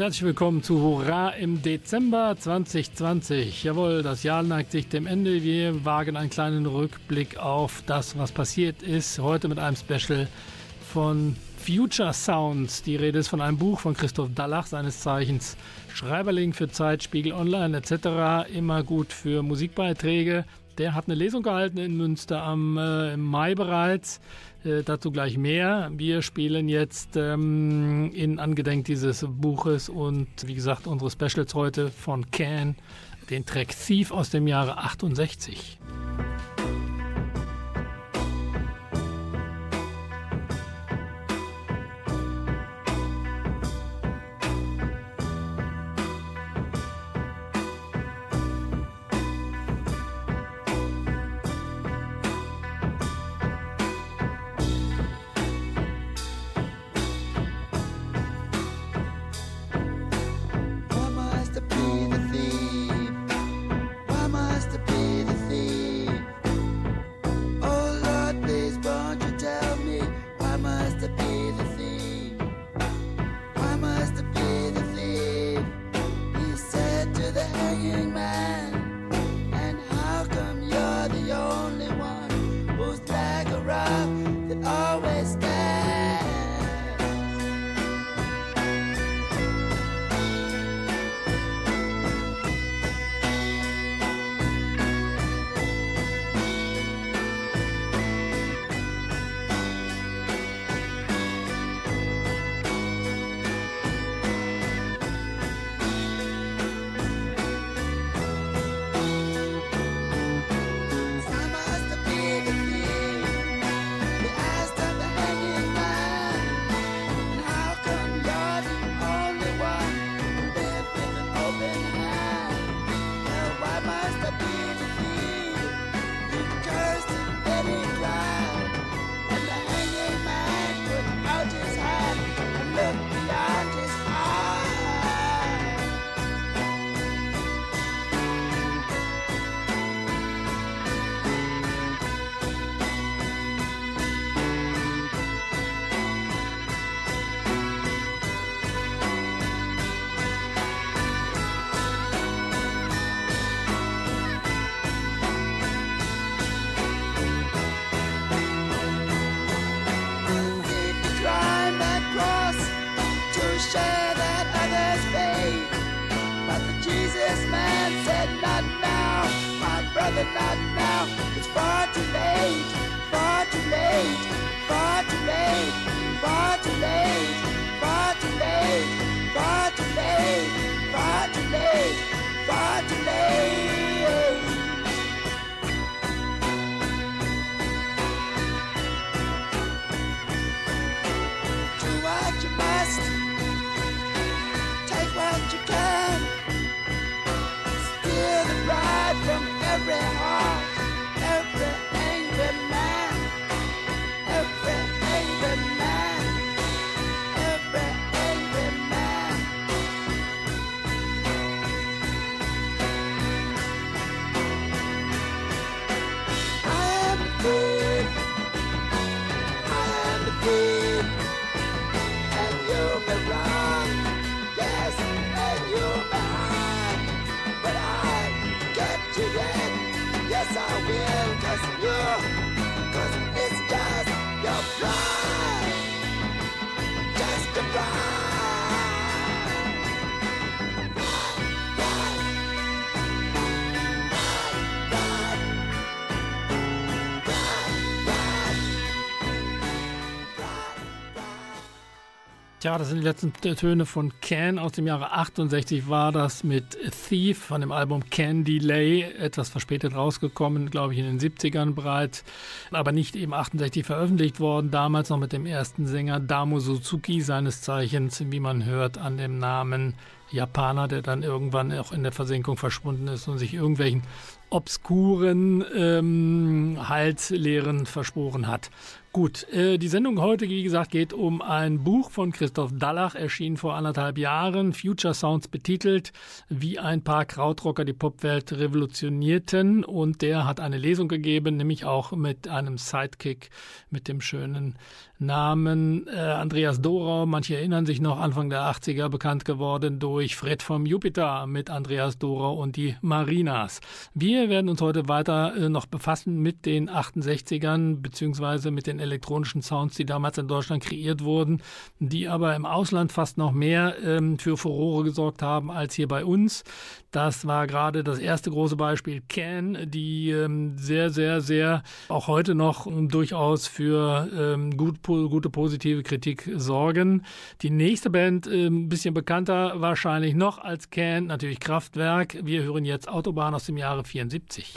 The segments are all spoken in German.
Und herzlich willkommen zu Hurra im Dezember 2020. Jawohl, das Jahr neigt sich dem Ende. Wir wagen einen kleinen Rückblick auf das, was passiert ist. Heute mit einem Special von Future Sounds. Die Rede ist von einem Buch von Christoph Dallach, seines Zeichens Schreiberling für Zeit, Spiegel Online etc. Immer gut für Musikbeiträge. Der hat eine Lesung gehalten in Münster am äh, im Mai bereits. Äh, dazu gleich mehr. Wir spielen jetzt ähm, in Angedenk dieses Buches und wie gesagt unsere Specials heute von Can, den Track Thief aus dem Jahre 68. Tja, das sind die letzten Töne von Can aus dem Jahre 68 war das mit Thief von dem Album Can Delay, etwas verspätet rausgekommen, glaube ich in den 70ern bereits, aber nicht eben 68 veröffentlicht worden, damals noch mit dem ersten Sänger Damo Suzuki, seines Zeichens, wie man hört, an dem Namen Japaner, der dann irgendwann auch in der Versenkung verschwunden ist und sich irgendwelchen obskuren ähm, Heilslehren versprochen hat. Gut, äh, die Sendung heute, wie gesagt, geht um ein Buch von Christoph Dallach, erschienen vor anderthalb Jahren, Future Sounds betitelt, wie ein paar Krautrocker die Popwelt revolutionierten. Und der hat eine Lesung gegeben, nämlich auch mit einem Sidekick mit dem schönen Namen äh, Andreas Dorau. Manche erinnern sich noch, Anfang der 80er bekannt geworden durch Fred vom Jupiter mit Andreas Dorau und die Marinas. Wir werden uns heute weiter äh, noch befassen mit den 68ern, beziehungsweise mit den elektronischen Sounds, die damals in Deutschland kreiert wurden, die aber im Ausland fast noch mehr ähm, für Furore gesorgt haben als hier bei uns. Das war gerade das erste große Beispiel Can, die ähm, sehr, sehr, sehr auch heute noch ähm, durchaus für ähm, gut, po gute positive Kritik sorgen. Die nächste Band, ein ähm, bisschen bekannter wahrscheinlich noch als Can, natürlich Kraftwerk. Wir hören jetzt Autobahn aus dem Jahre 74.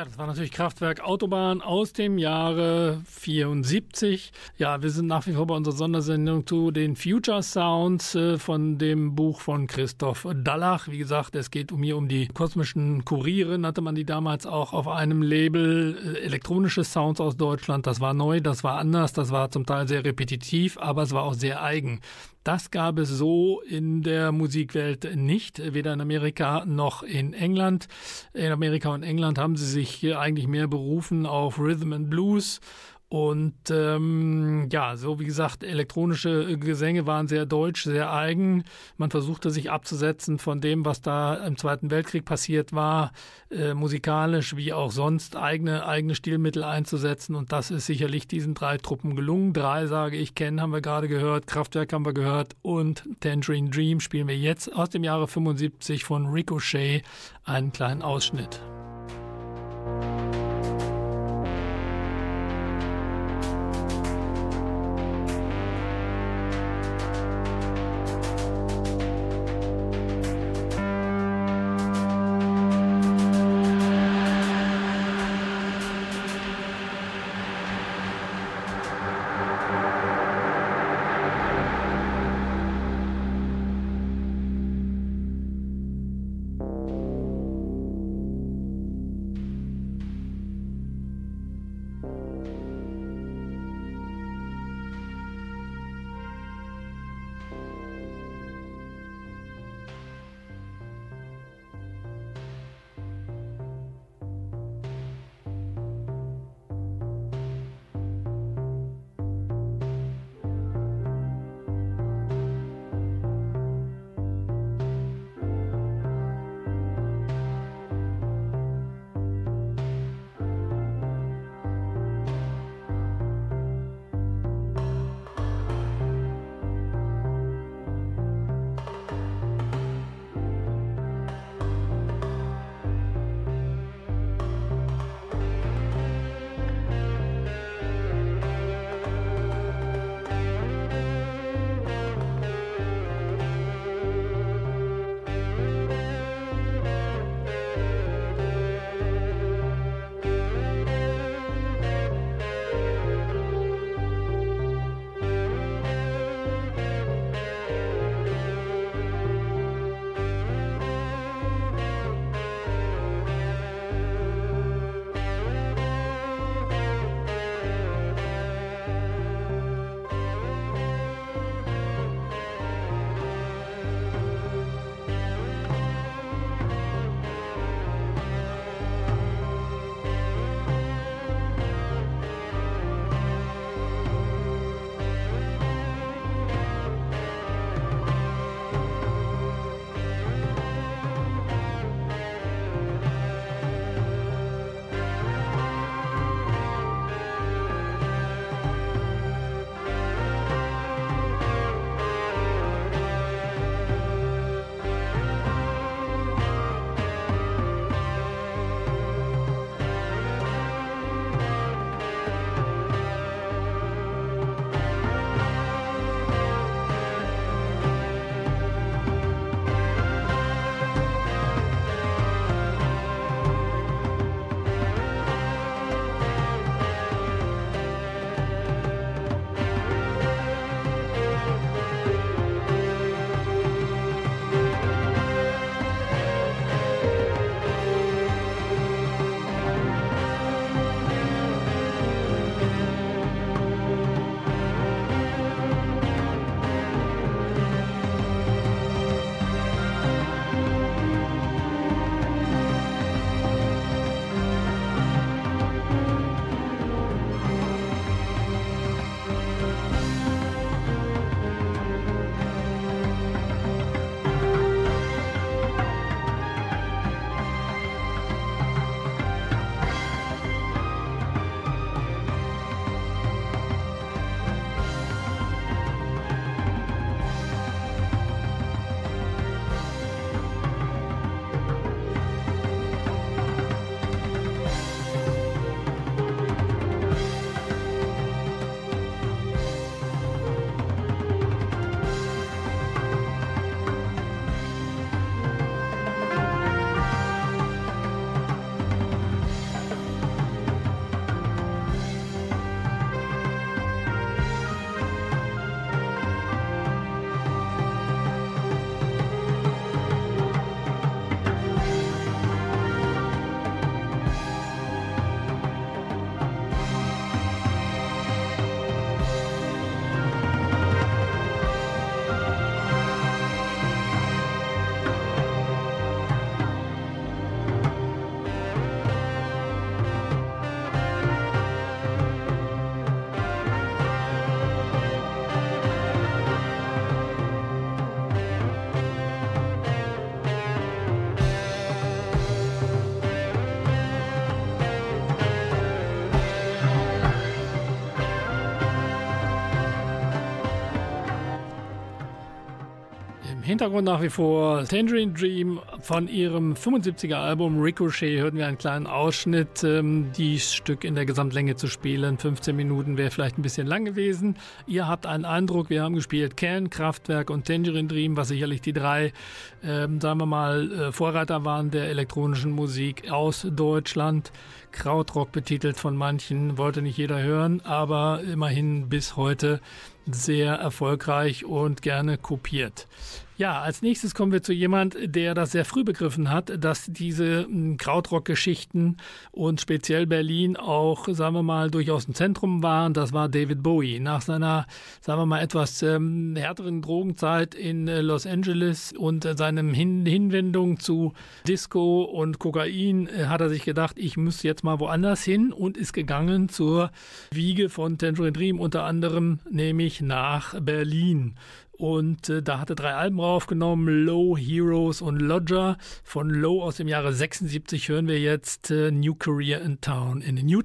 Tja, das war natürlich Kraftwerk Autobahn aus dem Jahre 74. Ja, wir sind nach wie vor bei unserer Sondersendung zu den Future Sounds äh, von dem Buch von Christoph Dallach. Wie gesagt, es geht um hier um die kosmischen Kuriere, nannte man die damals auch auf einem Label. Äh, elektronische Sounds aus Deutschland, das war neu, das war anders, das war zum Teil sehr repetitiv, aber es war auch sehr eigen. Das gab es so in der Musikwelt nicht, weder in Amerika noch in England. In Amerika und England haben sie sich eigentlich mehr berufen auf Rhythm and Blues und ähm, ja, so wie gesagt, elektronische Gesänge waren sehr deutsch, sehr eigen. Man versuchte sich abzusetzen von dem, was da im Zweiten Weltkrieg passiert war, äh, musikalisch wie auch sonst eigene, eigene Stilmittel einzusetzen. Und das ist sicherlich diesen drei Truppen gelungen. Drei, sage ich, kennen, haben wir gerade gehört, Kraftwerk haben wir gehört und Tangerine Dream spielen wir jetzt aus dem Jahre 75 von Ricochet einen kleinen Ausschnitt. Hintergrund nach wie vor Tangerine Dream von ihrem 75er Album Ricochet hörten wir einen kleinen Ausschnitt. Ähm, die Stück in der Gesamtlänge zu spielen, 15 Minuten wäre vielleicht ein bisschen lang gewesen. Ihr habt einen Eindruck, wir haben gespielt Can, Kraftwerk und Tangerine Dream, was sicherlich die drei, ähm, sagen wir mal, äh, Vorreiter waren der elektronischen Musik aus Deutschland. Krautrock betitelt von manchen, wollte nicht jeder hören, aber immerhin bis heute sehr erfolgreich und gerne kopiert. Ja, als nächstes kommen wir zu jemand, der das sehr früh begriffen hat, dass diese hm, Krautrock-Geschichten und speziell Berlin auch, sagen wir mal, durchaus ein Zentrum waren. Das war David Bowie. Nach seiner, sagen wir mal, etwas ähm, härteren Drogenzeit in äh, Los Angeles und äh, seinem Hin Hinwendung zu Disco und Kokain äh, hat er sich gedacht, ich muss jetzt mal woanders hin und ist gegangen zur Wiege von Tangerine Dream unter anderem, nämlich nach Berlin. Und äh, da hatte drei Alben aufgenommen, Low, Heroes und Lodger. Von Low aus dem Jahre 76 hören wir jetzt äh, New Career in Town, in New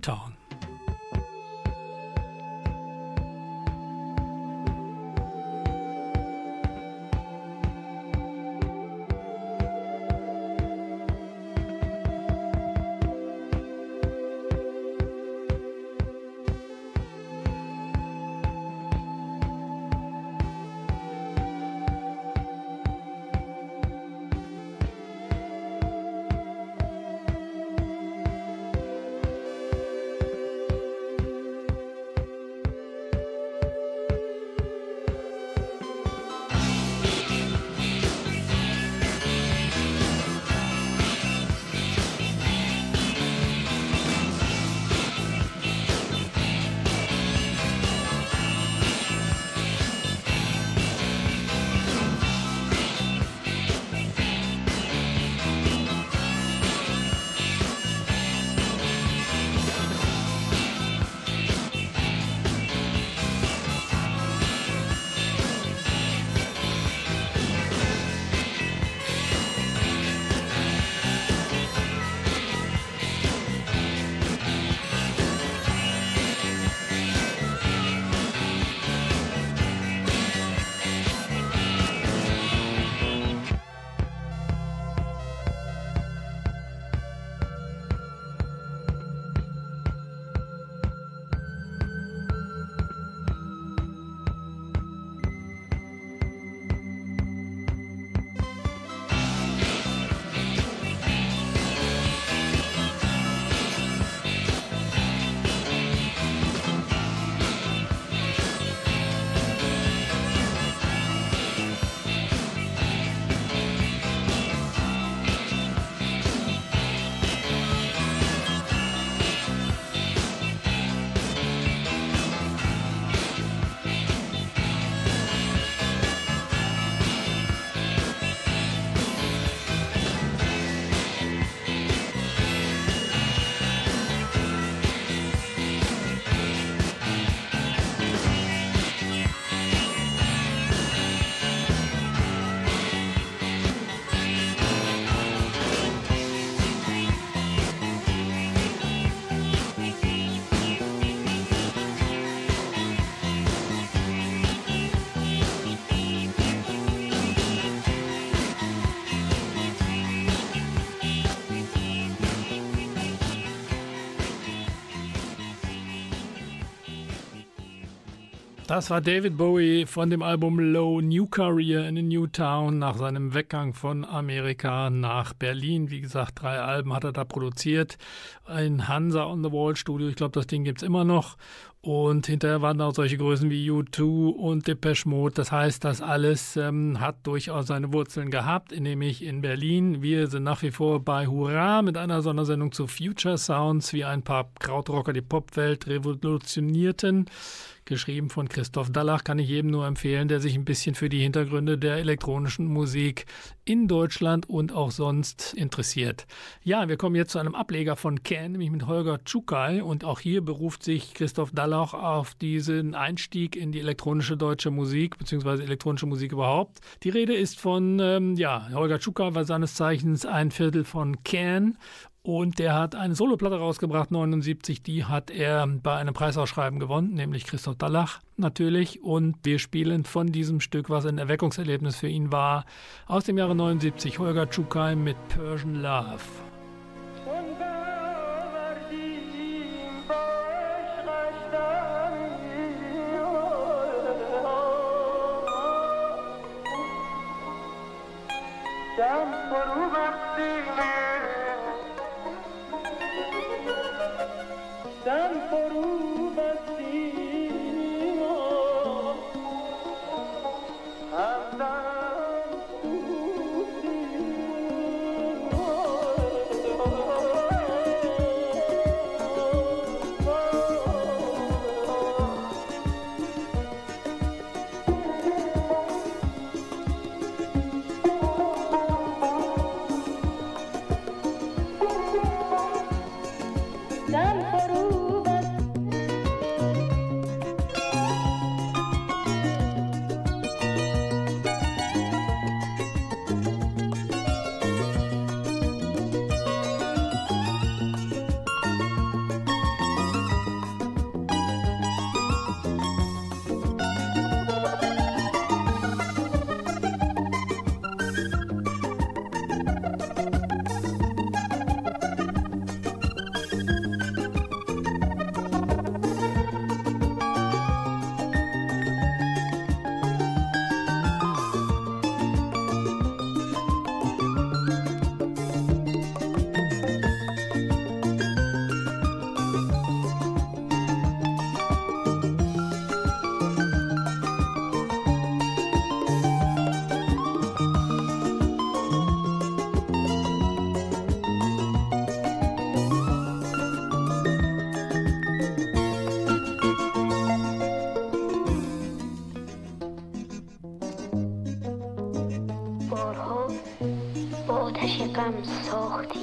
Das war David Bowie von dem Album Low New Career in a New Town nach seinem Weggang von Amerika nach Berlin. Wie gesagt, drei Alben hat er da produziert. Ein Hansa on the Wall Studio, ich glaube, das Ding gibt es immer noch. Und hinterher waren auch solche Größen wie U2 und Depeche Mode. Das heißt, das alles ähm, hat durchaus seine Wurzeln gehabt, nämlich in Berlin. Wir sind nach wie vor bei Hurra mit einer Sondersendung zu Future Sounds, wie ein paar Krautrocker die Popwelt revolutionierten geschrieben von Christoph Dallach, kann ich jedem nur empfehlen, der sich ein bisschen für die Hintergründe der elektronischen Musik in Deutschland und auch sonst interessiert. Ja, wir kommen jetzt zu einem Ableger von Ken, nämlich mit Holger Tschukai und auch hier beruft sich Christoph Dallach auf diesen Einstieg in die elektronische deutsche Musik, beziehungsweise elektronische Musik überhaupt. Die Rede ist von, ähm, ja, Holger Tschukai war seines Zeichens ein Viertel von Ken Und der hat eine Soloplatte rausgebracht, 79. Die hat er bei einem Preisausschreiben gewonnen, nämlich Christoph Dallach natürlich. Und wir spielen von diesem Stück, was ein Erweckungserlebnis für ihn war, aus dem Jahre 79, Holger Czukay mit Persian Love. غم ساختیم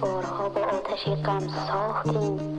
بارها با آتش غم ساختیم.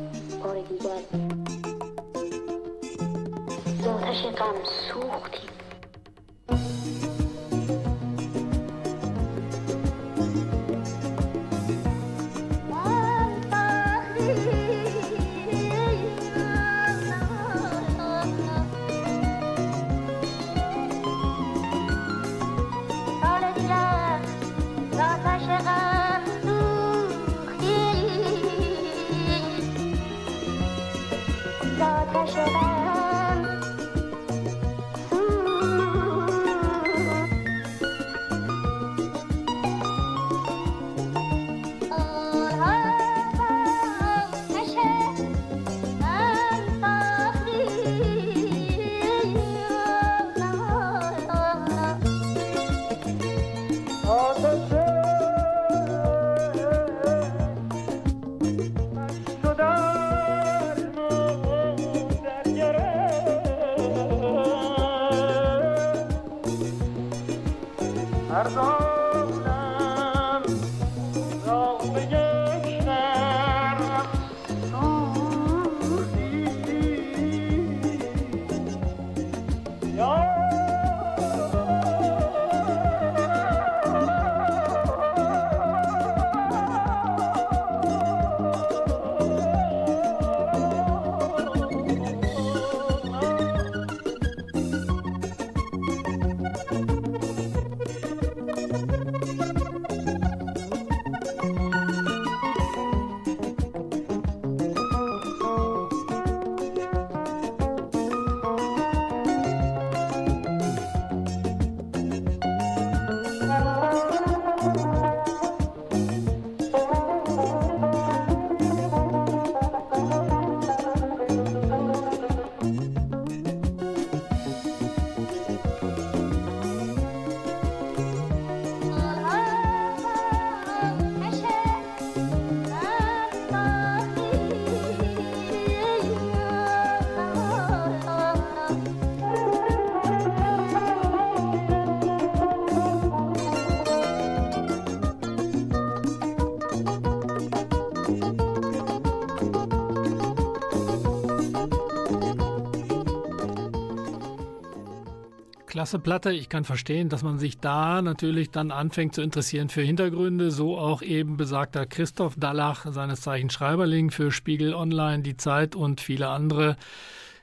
Klasse Platte. Ich kann verstehen, dass man sich da natürlich dann anfängt zu interessieren für Hintergründe. So auch eben besagter Christoph Dallach, seines Zeichen Schreiberling für Spiegel Online, Die Zeit und viele andere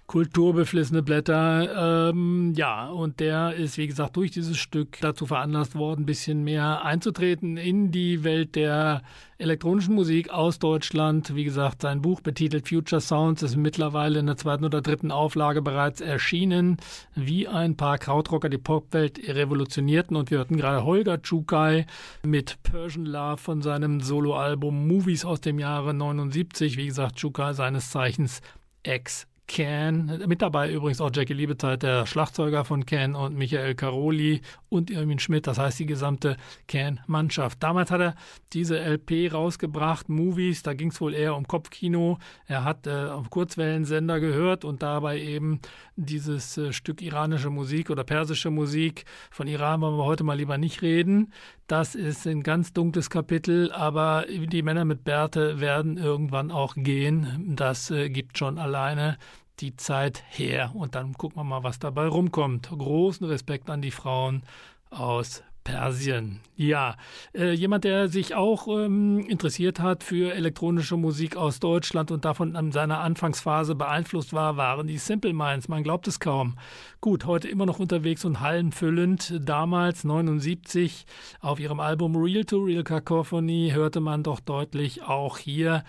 kulturbeflissene Blätter. Ähm, ja, und der ist, wie gesagt, durch dieses Stück dazu veranlasst worden, ein bisschen mehr einzutreten in die Welt der elektronischen Musik aus Deutschland. Wie gesagt, sein Buch betitelt Future Sounds ist mittlerweile in der zweiten oder dritten Auflage bereits erschienen, wie ein paar Krautrocker die Popwelt revolutionierten. Und wir hörten gerade Holger Tschukai mit Persian Love von seinem Soloalbum Movies aus dem Jahre 79. Wie gesagt, Tschukai seines Zeichens Ex Can. Mit dabei übrigens auch Jackie Liebezeit, der Schlagzeuger von Can und Michael Caroli und Irmin Schmidt, das heißt die gesamte Can-Mannschaft. Damals hat er diese LP rausgebracht, Movies, da ging es wohl eher um Kopfkino. Er hat äh, auf Kurzwellensender gehört und dabei eben dieses äh, Stück iranische Musik oder persische Musik. Von Iran wollen wir heute mal lieber nicht reden. Das ist ein ganz dunkles Kapitel, aber die Männer mit Bärte werden irgendwann auch gehen. Das äh, gibt schon alleine die Zeit her. Und dann gucken wir mal, was dabei rumkommt. Großen Respekt an die Frauen aus Persien. Ja, äh, jemand, der sich auch ähm, interessiert hat für elektronische Musik aus Deutschland und davon in seiner Anfangsphase beeinflusst war, waren die Simple Minds. Man glaubt es kaum. Gut, heute immer noch unterwegs und hallenfüllend. Damals, 79, auf ihrem Album Real to Real Cacophony hörte man doch deutlich auch hier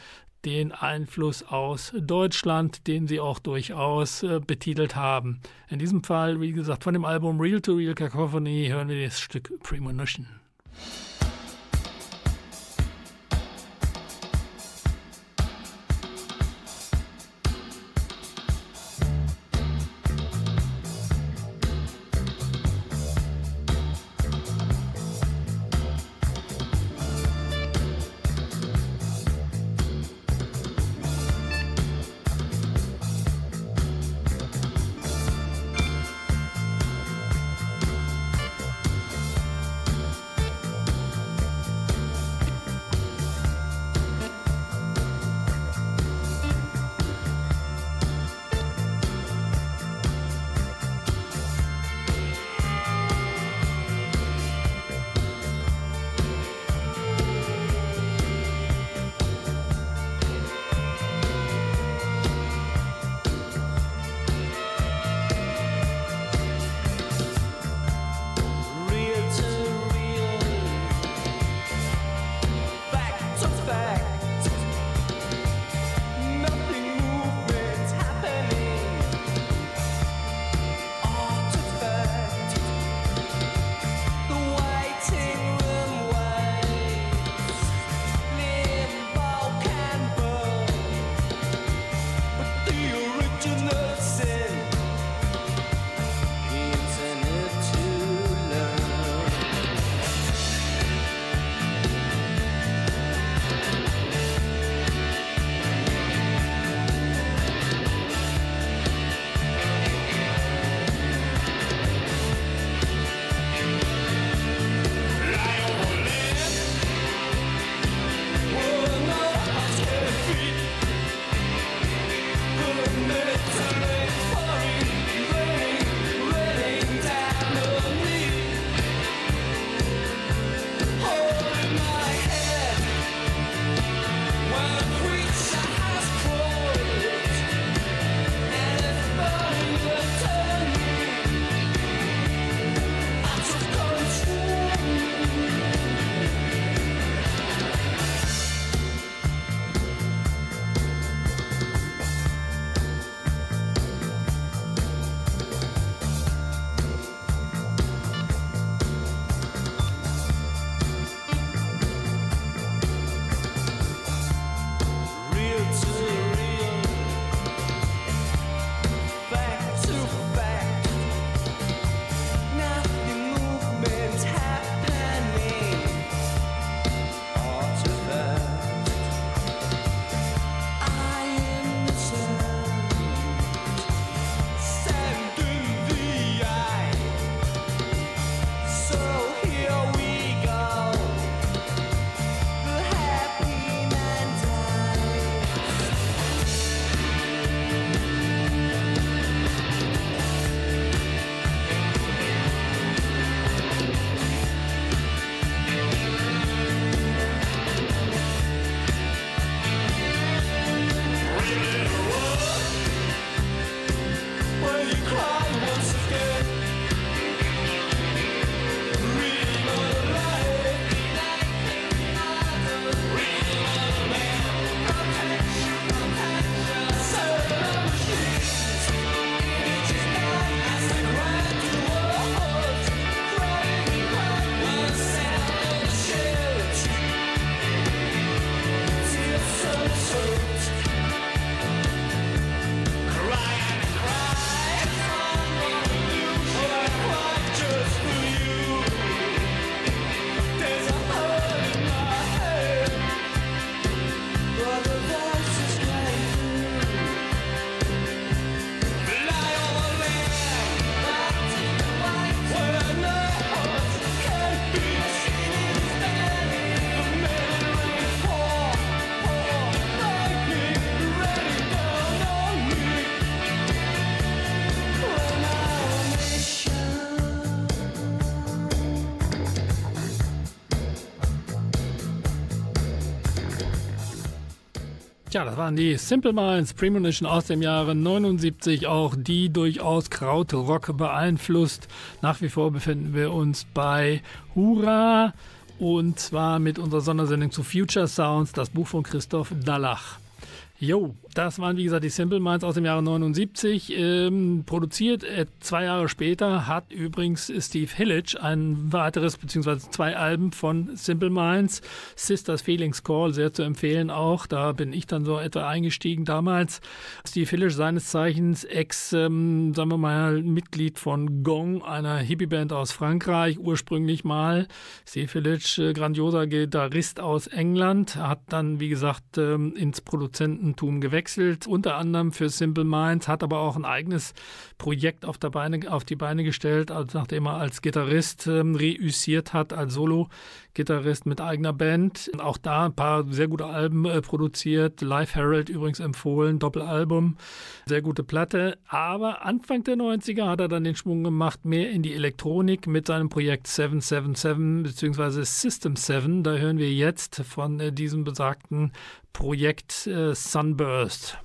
den Einfluss aus Deutschland, den sie auch durchaus äh, betitelt haben. In diesem Fall, wie gesagt, von dem Album Real to Real Cacophony hören wir das Stück Premonition. Das waren die Simple Minds Premonition aus dem Jahre 79, auch die durchaus Krautrock beeinflusst. Nach wie vor befinden wir uns bei Hurra und zwar mit unserer Sondersendung zu Future Sounds, das Buch von Christoph Dallach. Jo, das waren wie gesagt die Simple Minds aus dem Jahre 79. Ähm, produziert äh, zwei Jahre später hat übrigens Steve Hillage ein weiteres beziehungsweise zwei Alben von Simple Minds. Sisters Feelings Call sehr zu empfehlen auch. Da bin ich dann so etwa eingestiegen damals. Steve Hillage seines Zeichens Ex, ähm, sagen wir mal Mitglied von Gong, einer Hippie-Band aus Frankreich ursprünglich mal. Steve Hillage, äh, grandioser Gitarrist aus England, hat dann wie gesagt ähm, ins Produzenten Produzententum gewechselt, unter anderem für Simple Minds, hat aber auch ein eigenes Projekt auf, Beine, auf die Beine gestellt, also nachdem er als Gitarrist ähm, reüssiert hat, als Solo-Gitarrist mit eigener Band. Auch da ein paar sehr gute Alben äh, produziert, Live Herald übrigens empfohlen, Doppelalbum, sehr gute Platte. Aber Anfang der 90er hat er dann den Schwung gemacht, mehr in die Elektronik mit seinem Projekt 777 bzw. System 7. Da hören wir jetzt von äh, diesem besagten Projekt äh, Sunburst.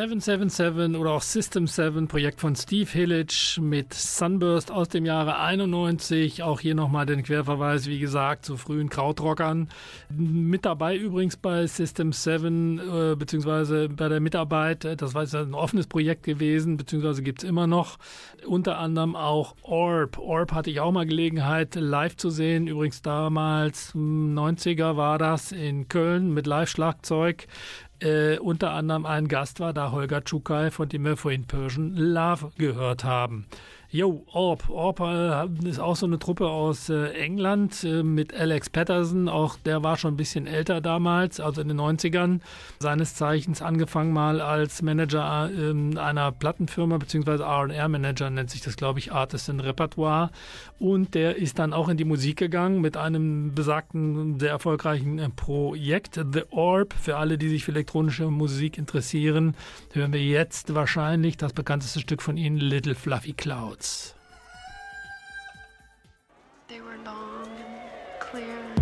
777 oder auch System 7, Projekt von Steve Hillage mit Sunburst aus dem Jahre 91. Auch hier nochmal den Querverweis, wie gesagt, zu frühen Krautrockern. Mit dabei übrigens bei System 7, äh, beziehungsweise bei der Mitarbeit, das war ein offenes Projekt gewesen, beziehungsweise gibt es immer noch. Unter anderem auch Orb. Orb hatte ich auch mal Gelegenheit live zu sehen. Übrigens damals, 90er war das in Köln mit Live-Schlagzeug äh, unter anderem ein Gast war da Holger Tschukai, von dem wir vorhin Persian Love gehört haben. Jo, Orb. Orb äh, ist auch so eine Truppe aus äh, England äh, mit Alex Patterson. Auch der war schon ein bisschen älter damals, also in den 90ern. Seines Zeichens angefangen mal als Manager ähm, einer Plattenfirma, beziehungsweise R&R-Manager nennt sich das, glaube ich, Artist in Repertoire. Und der ist dann auch in die Musik gegangen mit einem besagten, sehr erfolgreichen Projekt. The Orb, für alle, die sich für elektronische Musik interessieren, hören wir jetzt wahrscheinlich das bekannteste Stück von ihnen, Little Fluffy Cloud. They were long and clear.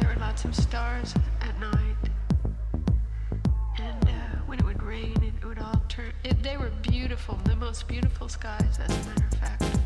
There were lots of stars at night. And uh, when it would rain, it would all turn. It, they were beautiful, the most beautiful skies, as a matter of fact.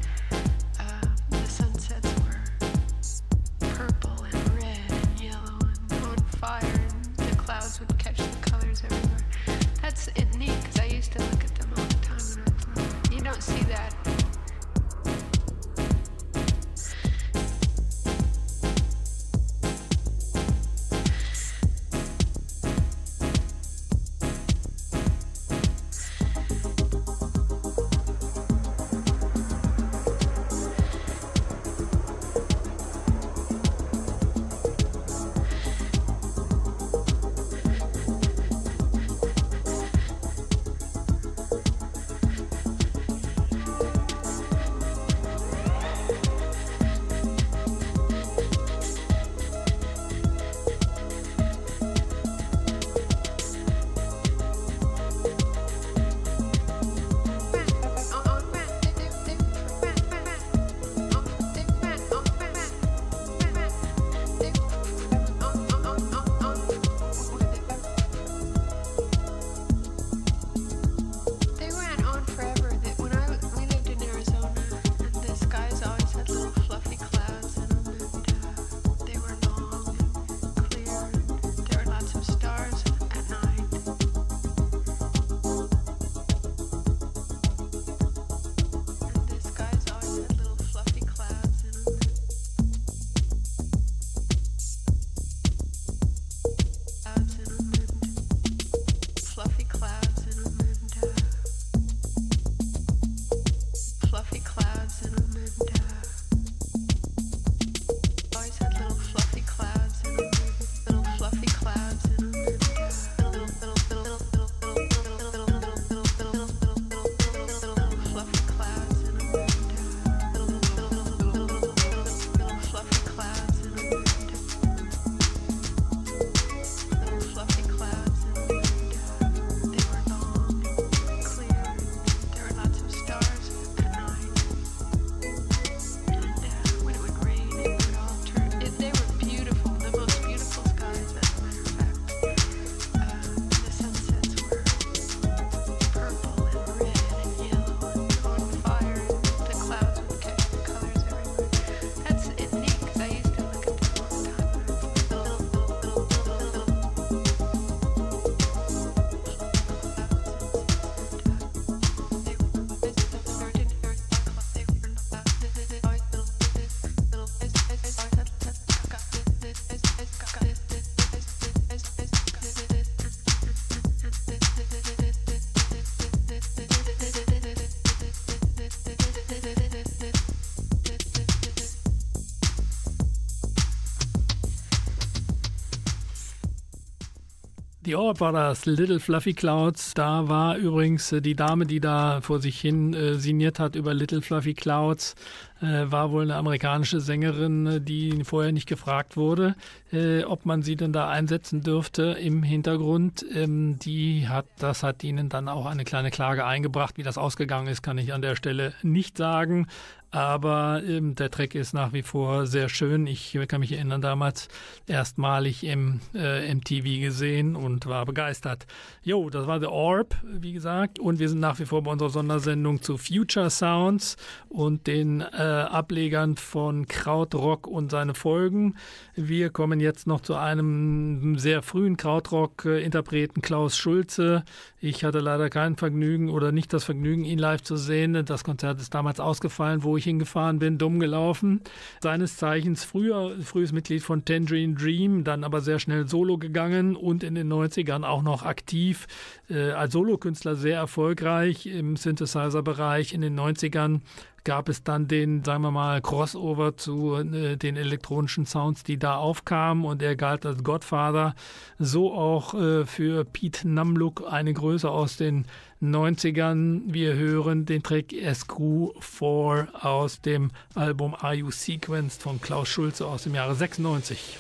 War das Little Fluffy Clouds. Da war übrigens äh, die Dame, die da vor sich hin äh, signiert hat über Little Fluffy Clouds, äh, war wohl eine amerikanische Sängerin, die vorher nicht gefragt wurde, äh, ob man sie denn da einsetzen dürfte im Hintergrund. Ähm, die hat, das hat ihnen dann auch eine kleine Klage eingebracht. Wie das ausgegangen ist, kann ich an der Stelle nicht sagen. Aber ähm, der Track ist nach wie vor sehr schön. Ich kann mich erinnern, damals erstmalig im äh, MTV gesehen und war begeistert. Jo, das war The Orb, wie gesagt. Und wir sind nach wie vor bei unserer Sondersendung zu Future Sounds und den äh, Ablegern von Krautrock und seine Folgen. Wir kommen jetzt noch zu einem sehr frühen Krautrock-Interpreten, Klaus Schulze. Ich hatte leider kein Vergnügen oder nicht das Vergnügen, ihn live zu sehen. Das Konzert ist damals ausgefallen, wo ich ich hingefahren bin, dumm gelaufen. Seines Zeichens früher, frühes Mitglied von Tangerine Dream, dann aber sehr schnell solo gegangen und in den 90ern auch noch aktiv äh, als Solokünstler sehr erfolgreich im Synthesizer-Bereich in den 90ern gab es dann den, sagen wir mal, Crossover zu äh, den elektronischen Sounds, die da aufkamen und er galt als Godfather. So auch äh, für Pete Namlook eine Größe aus den 90ern. Wir hören den Track SQ4 aus dem Album Are You Sequenced von Klaus Schulze aus dem Jahre 96.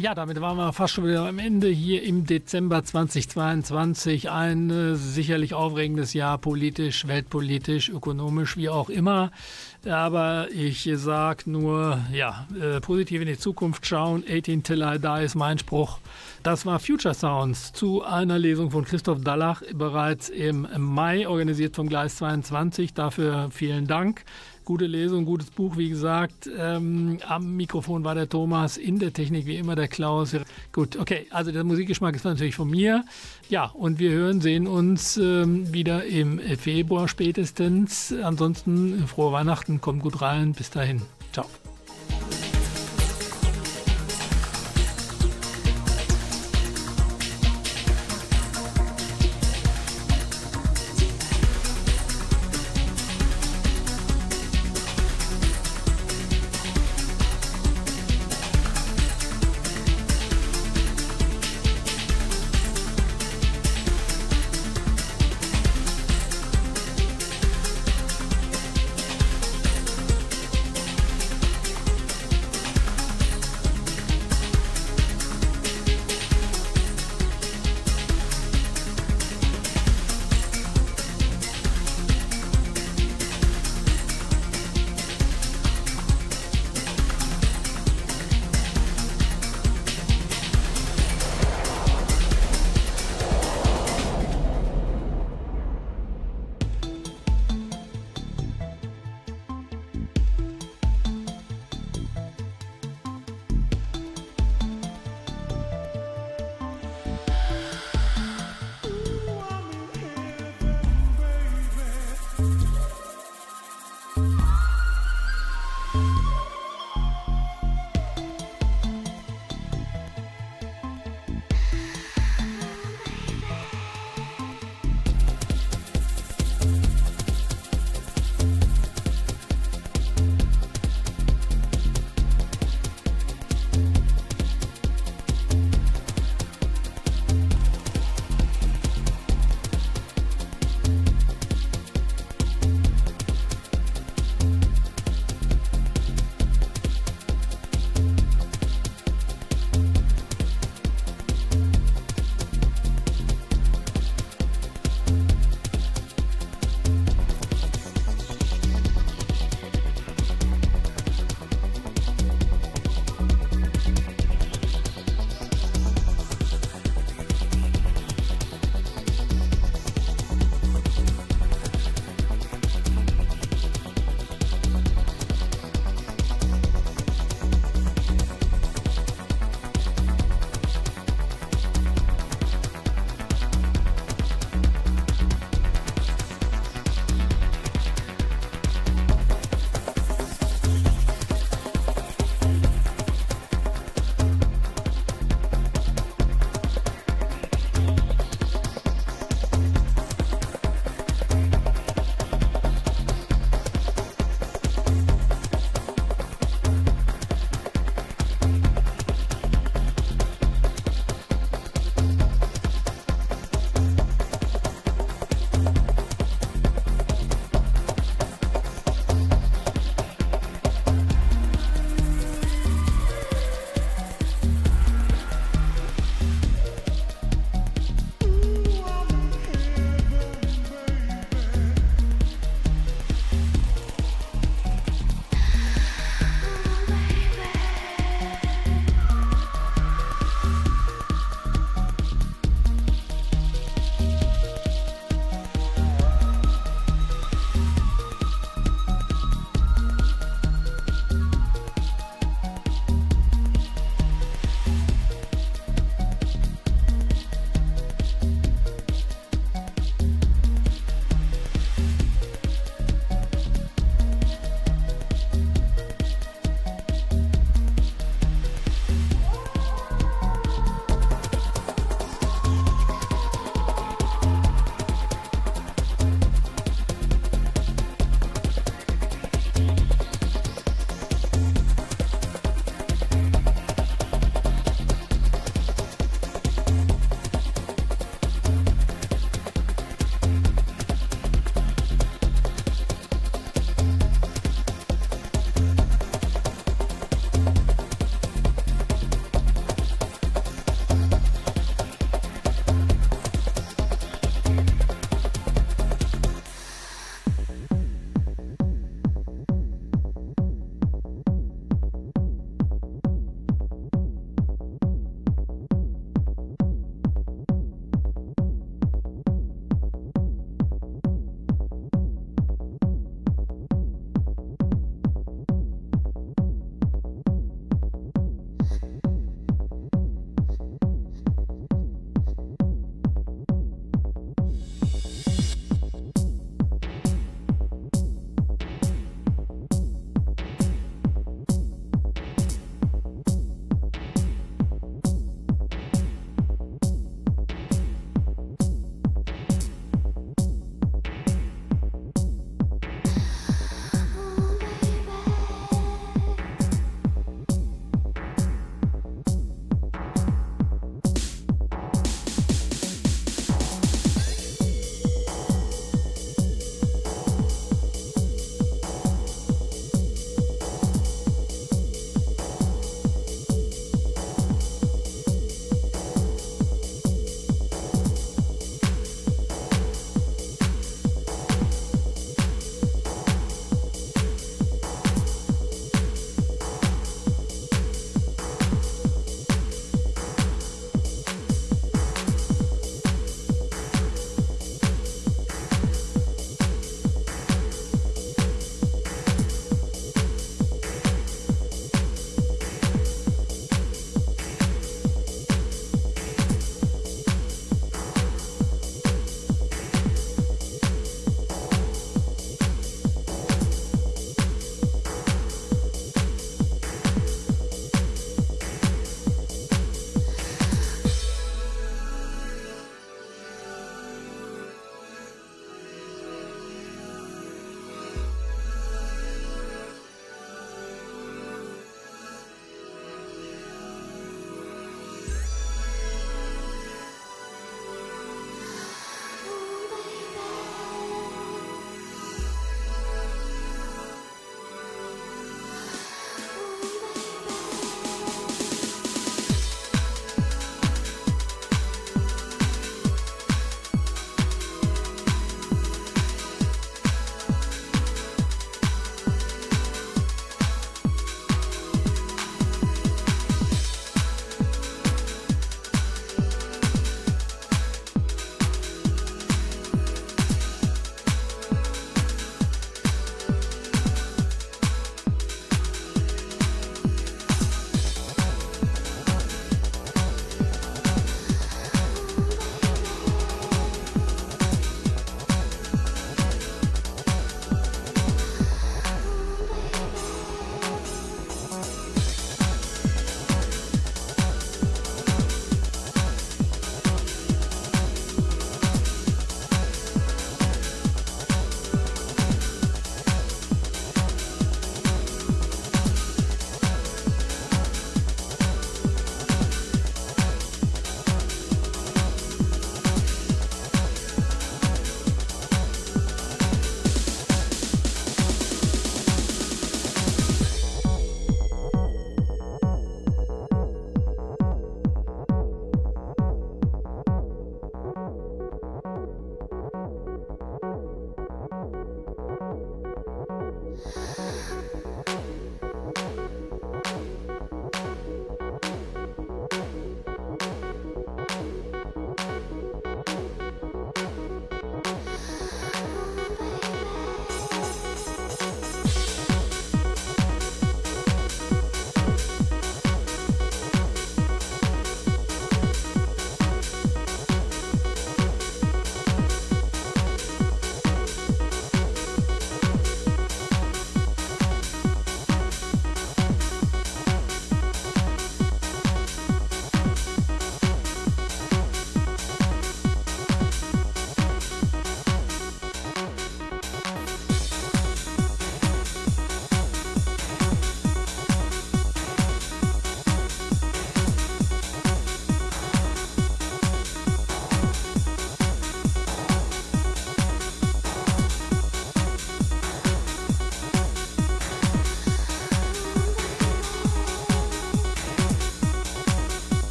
Ja, damit waren wir fast schon wieder am Ende hier im Dezember 2022. Ein äh, sicherlich aufregendes Jahr, politisch, weltpolitisch, ökonomisch, wie auch immer. Aber ich sage nur, ja, äh, positiv in die Zukunft schauen. 18 till I die ist mein Spruch. Das war Future Sounds zu einer Lesung von Christoph Dallach, bereits im Mai, organisiert vom Gleis 22. Dafür vielen Dank. Gute Lesung, gutes Buch, wie gesagt. Ähm, am Mikrofon war der Thomas, in der Technik wie immer der Klaus. Gut, okay, also der Musikgeschmack ist natürlich von mir. Ja, und wir hören, sehen uns ähm, wieder im Februar spätestens. Ansonsten frohe Weihnachten, kommt gut rein. Bis dahin. Ciao.